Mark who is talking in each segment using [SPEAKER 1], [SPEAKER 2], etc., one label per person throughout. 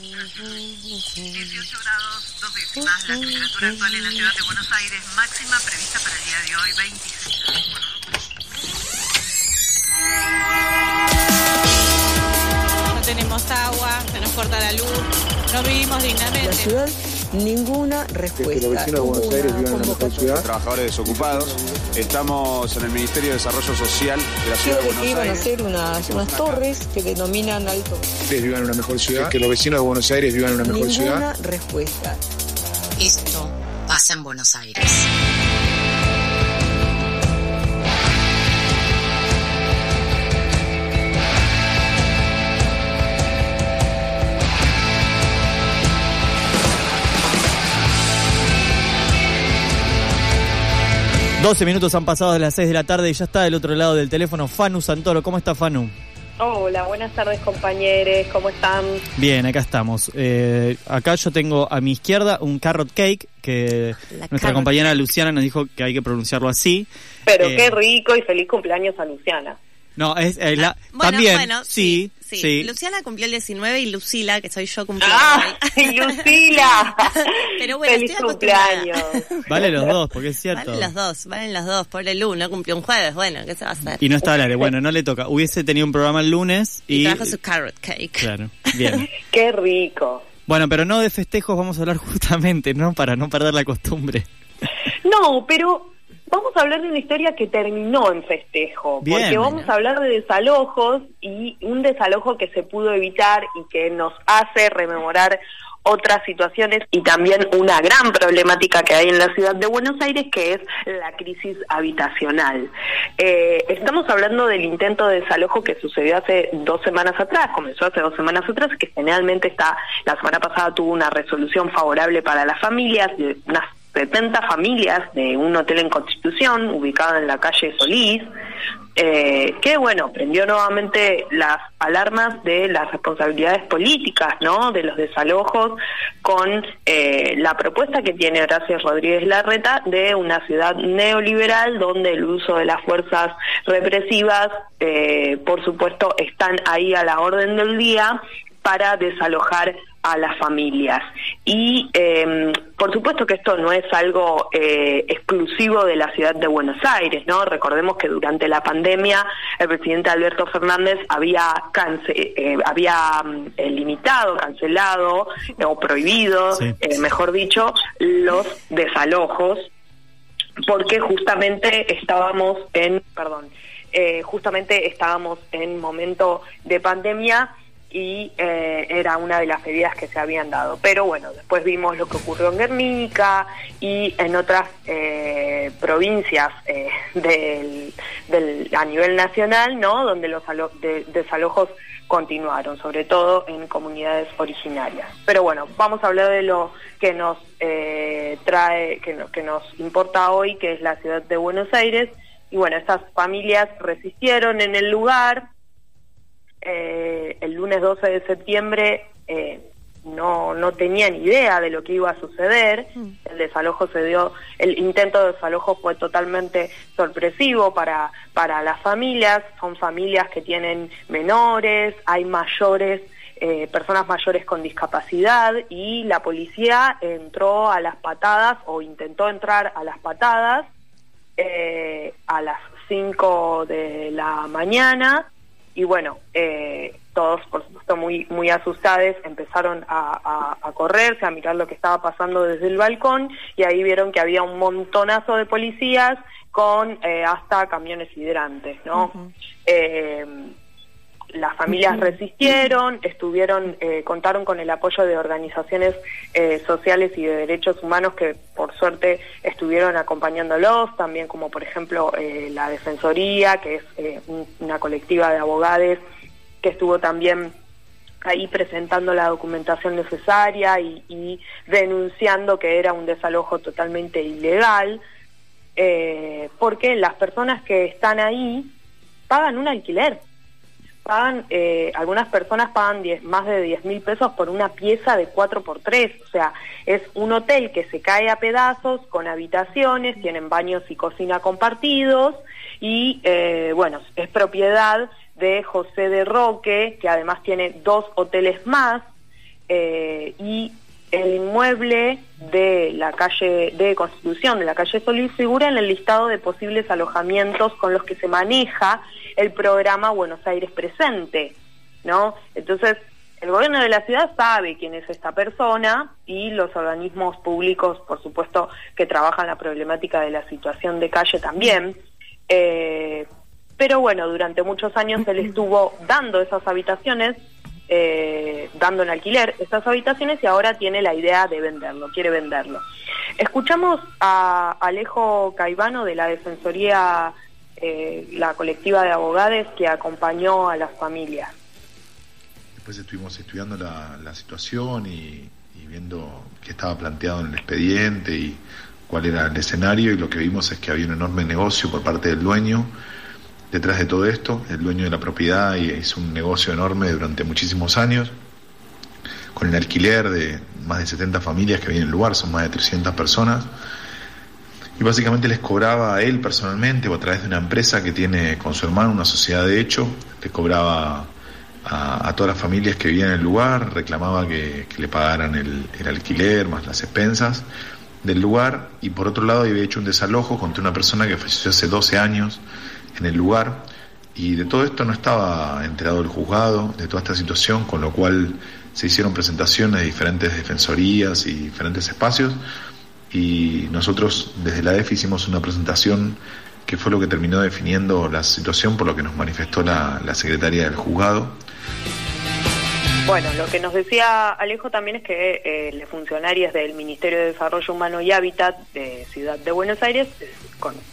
[SPEAKER 1] 18 grados, dos décimas, la temperatura actual en la ciudad de Buenos Aires, máxima prevista para el día de hoy, 26
[SPEAKER 2] No tenemos agua, se nos corta la luz, no vivimos
[SPEAKER 3] La
[SPEAKER 2] dignamente.
[SPEAKER 3] ciudad, ninguna respuesta.
[SPEAKER 4] que los vecinos de Buenos Aires vivan en una mejor ciudad.
[SPEAKER 5] trabajadores desocupados. Estamos en el Ministerio de Desarrollo Social de la Ciudad de Buenos
[SPEAKER 3] iban a
[SPEAKER 5] Aires.
[SPEAKER 3] ser unas, unas torres que denominan alto.
[SPEAKER 4] Ustedes vivan en una mejor ciudad. Que los vecinos de Buenos Aires vivan en una mejor ciudad.
[SPEAKER 3] Ninguna respuesta.
[SPEAKER 6] Esto pasa en Buenos Aires.
[SPEAKER 7] 12 minutos han pasado de las 6 de la tarde y ya está del otro lado del teléfono Fanu Santoro. ¿Cómo está Fanu?
[SPEAKER 8] Hola, buenas tardes compañeros, ¿cómo están?
[SPEAKER 7] Bien, acá estamos. Eh, acá yo tengo a mi izquierda un carrot cake que
[SPEAKER 8] La
[SPEAKER 7] nuestra
[SPEAKER 8] carrot
[SPEAKER 7] compañera Luciana nos dijo que hay que pronunciarlo así.
[SPEAKER 8] Pero
[SPEAKER 7] Eh,
[SPEAKER 8] qué rico y feliz cumpleaños a Luciana.
[SPEAKER 7] No, es eh, la,
[SPEAKER 9] Bueno,
[SPEAKER 7] también.
[SPEAKER 9] bueno,
[SPEAKER 7] sí,
[SPEAKER 9] sí,
[SPEAKER 7] sí.
[SPEAKER 9] Luciana cumplió el 19 y Lucila, que soy yo, cumplió
[SPEAKER 8] ¡Ah!
[SPEAKER 9] hoy.
[SPEAKER 8] Lucila!
[SPEAKER 9] Pero bueno,
[SPEAKER 8] ¡Feliz
[SPEAKER 9] estoy acostumbrada.
[SPEAKER 8] cumpleaños!
[SPEAKER 7] Vale los dos, porque es cierto.
[SPEAKER 9] Valen los dos, valen los dos. Pobre Lu, no cumplió un jueves. Bueno, ¿qué se va a hacer?
[SPEAKER 7] Y no está al. Bueno, no le toca. Hubiese tenido un programa el lunes y.
[SPEAKER 9] Y trajo su carrot cake.
[SPEAKER 7] Claro, bien.
[SPEAKER 8] ¡Qué rico!
[SPEAKER 7] Bueno, pero no de festejos vamos a hablar justamente, ¿no? Para no perder la costumbre.
[SPEAKER 8] No, pero vamos a hablar de una historia que terminó en festejo,
[SPEAKER 7] Bien.
[SPEAKER 8] porque vamos a hablar de desalojos y un desalojo que se pudo evitar y que nos hace rememorar otras situaciones y también una gran problemática que hay en la ciudad de Buenos Aires que es la crisis habitacional. Eh, estamos hablando del intento de desalojo que sucedió hace dos semanas atrás, comenzó hace dos semanas atrás, que generalmente está, la semana pasada tuvo una resolución favorable para las familias, de unas 70 familias de un hotel en Constitución, ubicado en la calle Solís, eh, que bueno, prendió nuevamente las alarmas de las responsabilidades políticas, ¿no? De los desalojos con eh, la propuesta que tiene Horacio Rodríguez Larreta de una ciudad neoliberal donde el uso de las fuerzas represivas, eh, por supuesto, están ahí a la orden del día para desalojar a las familias. Y eh, por supuesto que esto no es algo eh, exclusivo de la ciudad de Buenos Aires, ¿no? Recordemos que durante la pandemia el presidente Alberto Fernández había cance eh, había mm, limitado, cancelado o prohibido,
[SPEAKER 7] Sí.
[SPEAKER 8] eh, mejor dicho, los desalojos porque justamente estábamos en, perdón, eh, justamente estábamos en momento de pandemia y eh, era una de las medidas que se habían dado. Pero bueno, después vimos lo que ocurrió en Guernica y en otras eh, provincias eh, del, a nivel nacional, ¿no? Donde los alo- de- desalojos continuaron, sobre todo en comunidades originarias. Pero bueno, vamos a hablar de lo que nos trae, que, no- que nos importa hoy, que es la ciudad de Buenos Aires. Y bueno, estas familias resistieron en el lugar. Eh, el lunes 12 de septiembre eh, no, no tenían idea de lo que iba a suceder. El desalojo se dio, el intento de desalojo fue totalmente sorpresivo para, para las familias. Son familias que tienen menores, hay mayores, eh, personas mayores con discapacidad y la policía entró a las patadas o intentó entrar a las patadas eh, a las 5 de la mañana y bueno, eh, todos por supuesto muy muy asustados empezaron a, a, a correrse, a mirar lo que estaba pasando desde el balcón y ahí vieron que había un montonazo de policías con eh, hasta camiones hidrantes, ¿no? Eh, las familias resistieron, estuvieron, eh, contaron con el apoyo de organizaciones eh, sociales y de derechos humanos que por suerte estuvieron acompañándolos, también como por ejemplo eh, la Defensoría, que es un- una colectiva de abogados que estuvo también ahí presentando la documentación necesaria y, y denunciando que era un desalojo totalmente ilegal, porque las personas que están ahí pagan un alquiler pagan, eh, algunas personas pagan 10 más de 10 mil pesos por una pieza de 4x3, o sea, es un hotel que se cae a pedazos con habitaciones, tienen baños y cocina compartidos y, eh, bueno, es propiedad de José de Roque, que además tiene dos hoteles más, eh, y el inmueble de la calle de Constitución, de la calle Solís, figura en el listado de posibles alojamientos con los que se maneja el programa Buenos Aires Presente, ¿no? Entonces, el gobierno de la ciudad sabe quién es esta persona y los organismos públicos, por supuesto, que trabajan la problemática de la situación de calle también. Eh, pero bueno, durante muchos años él estuvo dando esas habitaciones, eh, dando en alquiler esas habitaciones y ahora tiene la idea de venderlo, quiere venderlo. Escuchamos a Alejo Caivano de la Defensoría, eh, la colectiva de abogados que acompañó a las familias.
[SPEAKER 10] Después estuvimos estudiando la, situación y, y viendo qué estaba planteado en el expediente y cuál era el escenario y lo que vimos es que había un enorme negocio por parte del dueño detrás de todo esto. El dueño de la propiedad hizo un negocio enorme durante muchísimos años, con el alquiler de más de 70 familias que había en el lugar, son más de 300 personas. Y básicamente les cobraba a él personalmente o a través de una empresa que tiene con su hermano una sociedad de hecho, le cobraba a, todas las familias que vivían en el lugar, reclamaba que, le pagaran el, el, alquiler más las expensas del lugar y por otro lado había hecho un desalojo contra una persona que falleció hace 12 años en el lugar y de todo esto no estaba enterado el juzgado, de toda esta situación, con lo cual se hicieron presentaciones de diferentes defensorías y diferentes espacios y nosotros desde la DEF hicimos una presentación que fue lo que terminó definiendo la situación por lo que nos manifestó la, la secretaria del juzgado.
[SPEAKER 8] Bueno, lo que nos decía Alejo también es que eh, los funcionarios del Ministerio de Desarrollo Humano y Hábitat de Ciudad de Buenos Aires eh,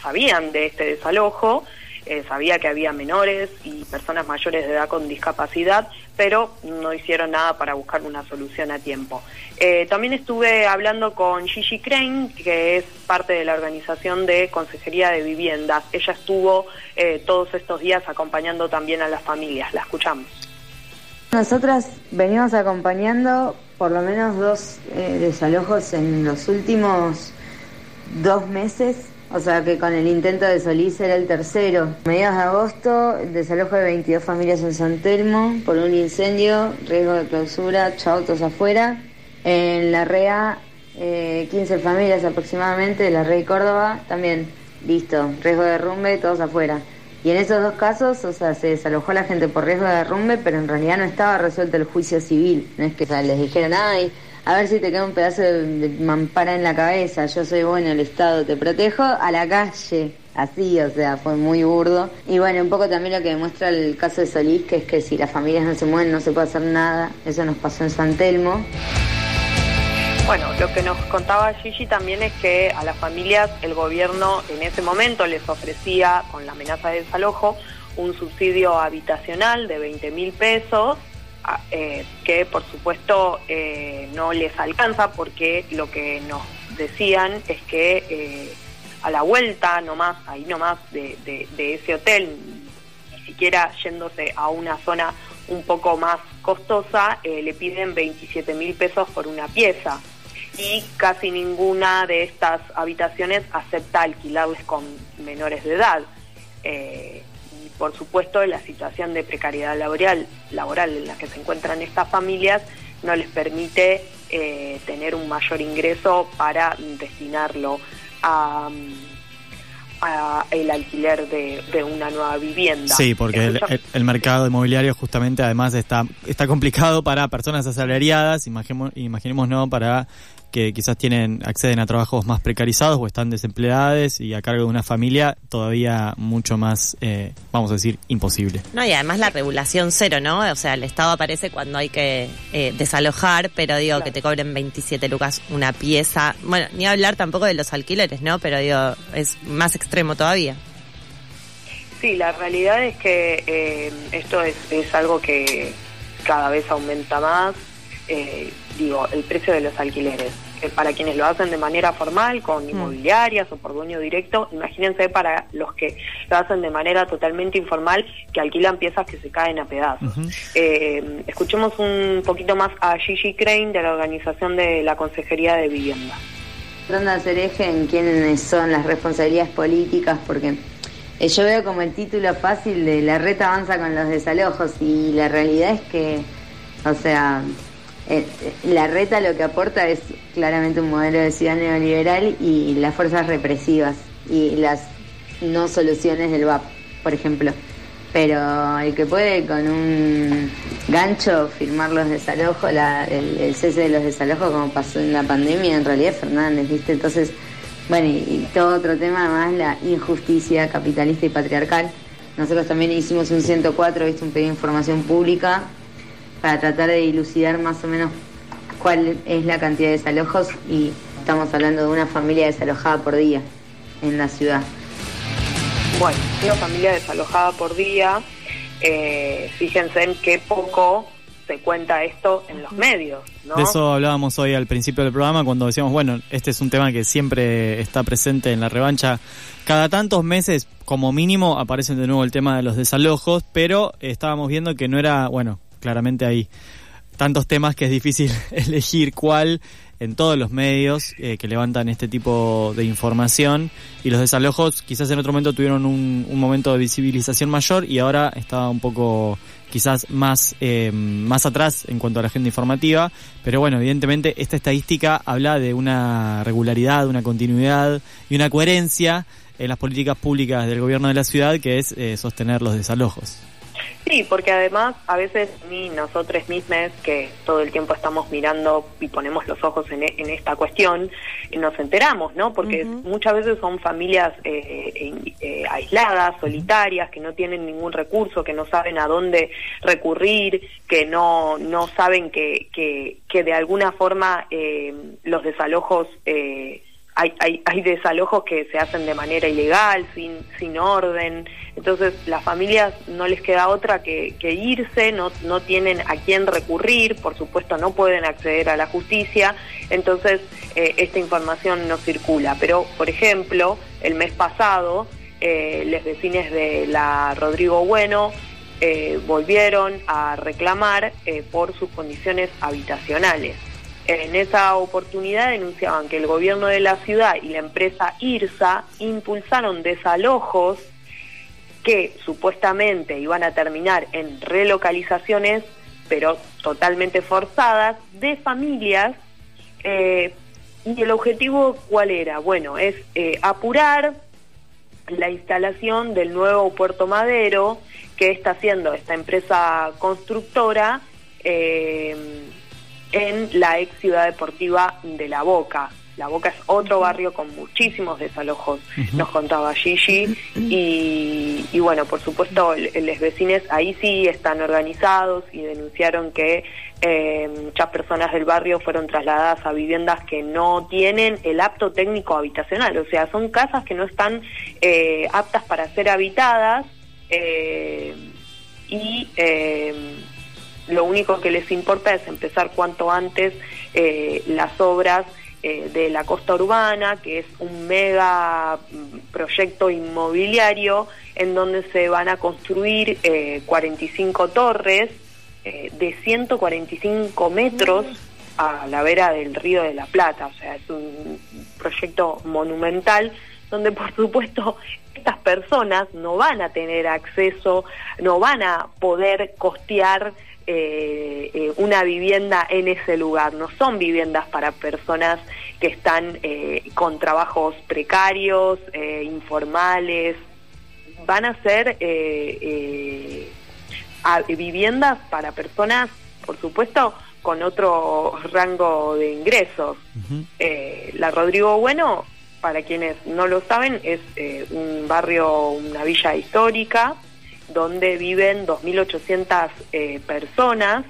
[SPEAKER 8] sabían de este desalojo eh, sabía que había menores y personas mayores de edad con discapacidad, pero no hicieron nada para buscar una solución a tiempo. Eh, también estuve hablando con Gigi Crane, que es parte de la organización de Consejería de Viviendas. Ella estuvo eh, todos estos días acompañando también a las familias. La escuchamos.
[SPEAKER 11] Nosotras venimos acompañando por lo menos dos desalojos en los últimos dos meses o sea que con el intento de Solís era el tercero. Mediados de agosto, desalojo de 22 familias en San Telmo por un incendio, riesgo de clausura, ocho autos afuera. En la REA, 15 eh, familias aproximadamente, de la REA Córdoba, también, listo, riesgo de derrumbe, todos afuera. Y en esos dos casos, o sea, se desalojó la gente por riesgo de derrumbe, pero en realidad no estaba resuelto el juicio civil. No es que les dijeron, ay, a ver si te queda un pedazo de, mampara en la cabeza, yo soy bueno, el Estado te protejo, a la calle. Así, o sea, fue muy burdo. Y bueno, un poco también lo que demuestra el caso de Solís, que es que si las familias no se mueven no se puede hacer nada. Eso nos pasó en San Telmo.
[SPEAKER 8] Bueno, lo que nos contaba Gigi también es que a las familias el gobierno en ese momento les ofrecía, con la amenaza de desalojo, un subsidio habitacional de 20 mil pesos eh, que por supuesto eh, no les alcanza porque lo que nos decían es que eh, a la vuelta nomás, ahí nomás de, de, ese hotel, ni siquiera yéndose a una zona un poco más costosa, le piden 27 mil pesos por una pieza. Y casi ninguna de estas habitaciones acepta alquilarles con menores de edad por supuesto la situación de precariedad laboral, laboral en la que se encuentran estas familias no les permite eh, tener un mayor ingreso para destinarlo a, el alquiler de, una nueva vivienda.
[SPEAKER 7] Sí, porque el, mercado inmobiliario justamente además está, está complicado para personas asalariadas, imaginemos, imaginemos no para que quizás tienen acceden a trabajos más precarizados o están desempleados y a cargo de una familia todavía mucho más, eh, vamos a decir, imposible.
[SPEAKER 9] No, y además la regulación cero, ¿no? O sea, el Estado aparece cuando hay que eh, desalojar, pero digo que te cobren 27 lucas una pieza. Bueno, ni hablar tampoco de los alquileres, ¿no? Pero digo, es más extremo todavía.
[SPEAKER 8] Sí, la realidad es que eh, esto es, es algo que cada vez aumenta más. Digo, el precio de los alquileres para quienes lo hacen de manera formal, con mm. inmobiliarias o por dueño directo, imagínense para los que lo hacen de manera totalmente informal, que alquilan piezas que se caen a pedazos. Eh, escuchemos un poquito más a Gigi Crane de la Organización de la Consejería de Vivienda.
[SPEAKER 11] Tratando de hacer eje en quiénes son las responsabilidades políticas, porque eh, yo veo como el título fácil de la reta avanza con los desalojos y la realidad es que, o sea, eh, la reta lo que aporta es claramente un modelo de ciudad neoliberal y las fuerzas represivas y las no soluciones del VAP, por ejemplo. Pero el que puede con un gancho firmar los desalojos, la, el, cese de los desalojos como pasó en la pandemia, en realidad Fernández, ¿viste? Entonces, bueno, y, y todo otro tema más, la injusticia capitalista y patriarcal. Nosotros también hicimos un 104, ¿viste? un pedido de información pública para tratar de dilucidar más o menos cuál es la cantidad de desalojos y estamos hablando de una familia desalojada por día en la ciudad.
[SPEAKER 8] Bueno, una familia desalojada por día, eh, fíjense en qué poco se cuenta esto en los medios, ¿no?
[SPEAKER 7] De eso hablábamos hoy al principio del programa cuando decíamos, bueno, este es un tema que siempre está presente en la revancha. Cada tantos meses, como mínimo, aparece de nuevo el tema de los desalojos, pero estábamos viendo que no era, bueno, claramente hay tantos temas que es difícil elegir cuál en todos los medios eh, que levantan este tipo de información. Y los desalojos quizás en otro momento tuvieron un, un momento de visibilización mayor y ahora está un poco quizás más eh, más atrás en cuanto a la agenda informativa. Pero bueno evidentemente esta estadística habla de una regularidad una continuidad y una coherencia en las políticas públicas del gobierno de la ciudad que es eh, sostener los desalojos
[SPEAKER 8] Sí, porque además a veces ni nosotros mismos que todo el tiempo estamos mirando y ponemos los ojos en, en esta cuestión, nos enteramos, ¿no? Porque uh -huh. muchas veces son familias eh, eh, aisladas, solitarias, que no tienen ningún recurso, que no saben a dónde recurrir, que no, no saben que, que, que de alguna forma eh, los desalojos... Hay, desalojos que se hacen de manera ilegal, sin, orden. Entonces, las familias no les queda otra que, irse, no, tienen a quién recurrir, por supuesto, no pueden acceder a la justicia. Entonces, eh, esta información no circula. Pero, por ejemplo, el mes pasado, eh, los vecinos de la Rodrigo Bueno eh, volvieron a reclamar por sus condiciones habitacionales. En esa oportunidad denunciaban que el gobierno de la ciudad y la empresa IRSA impulsaron desalojos que supuestamente iban a terminar en relocalizaciones, pero totalmente forzadas, de familias. Eh, y el objetivo, ¿cuál era? Bueno, es eh, apurar la instalación del nuevo puerto madero que está haciendo esta empresa constructora. Eh, la ex ciudad deportiva de La Boca. La Boca es otro barrio con muchísimos desalojos, uh -huh. nos contaba Gigi. Y, y bueno, por supuesto, los vecinos ahí sí están organizados y denunciaron que eh, muchas personas del barrio fueron trasladadas a viviendas que no tienen el apto técnico habitacional. O sea, son casas que no están eh, aptas para ser habitadas eh, y lo único que les importa es empezar cuanto antes eh, las obras eh, de la costa urbana, que es un mega proyecto inmobiliario en donde se van a construir eh, 45 torres de 145 metros a la vera del río de la Plata, o sea, es un proyecto monumental donde por supuesto estas personas no van a tener acceso, no van a poder costear eh, eh, una vivienda en ese lugar. No son viviendas para personas que están eh, con trabajos precarios, informales. Van a ser a, viviendas para personas, por supuesto, con otro rango de ingresos. Uh -huh. la Rodrigo Bueno, para quienes no lo saben, es un barrio, una villa histórica donde viven 2.800 eh, personas,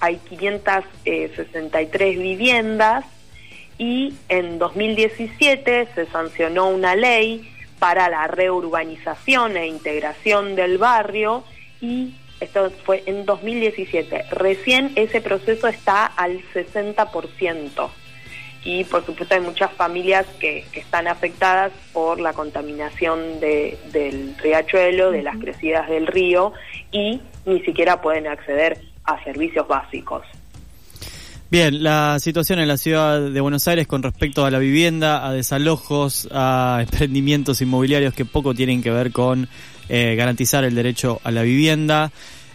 [SPEAKER 8] hay 563 viviendas. Y en 2017 se sancionó una ley para la reurbanización e integración del barrio. Y esto fue en 2017. Recién ese proceso está al 60% y por supuesto hay muchas familias que, que están afectadas por la contaminación de, del riachuelo, de las crecidas del río y ni siquiera pueden acceder a servicios básicos.
[SPEAKER 7] Bien, la situación en la ciudad de Buenos Aires con respecto a la vivienda, a desalojos, a emprendimientos inmobiliarios que poco tienen que ver con eh, garantizar el derecho a la vivienda.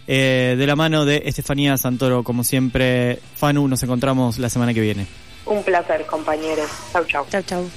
[SPEAKER 7] eh, de la mano de Estefanía Santoro, como siempre. Fanu, nos encontramos la semana que viene.
[SPEAKER 8] Un placer, compañeros. Chau, chau.
[SPEAKER 9] Chau, chau.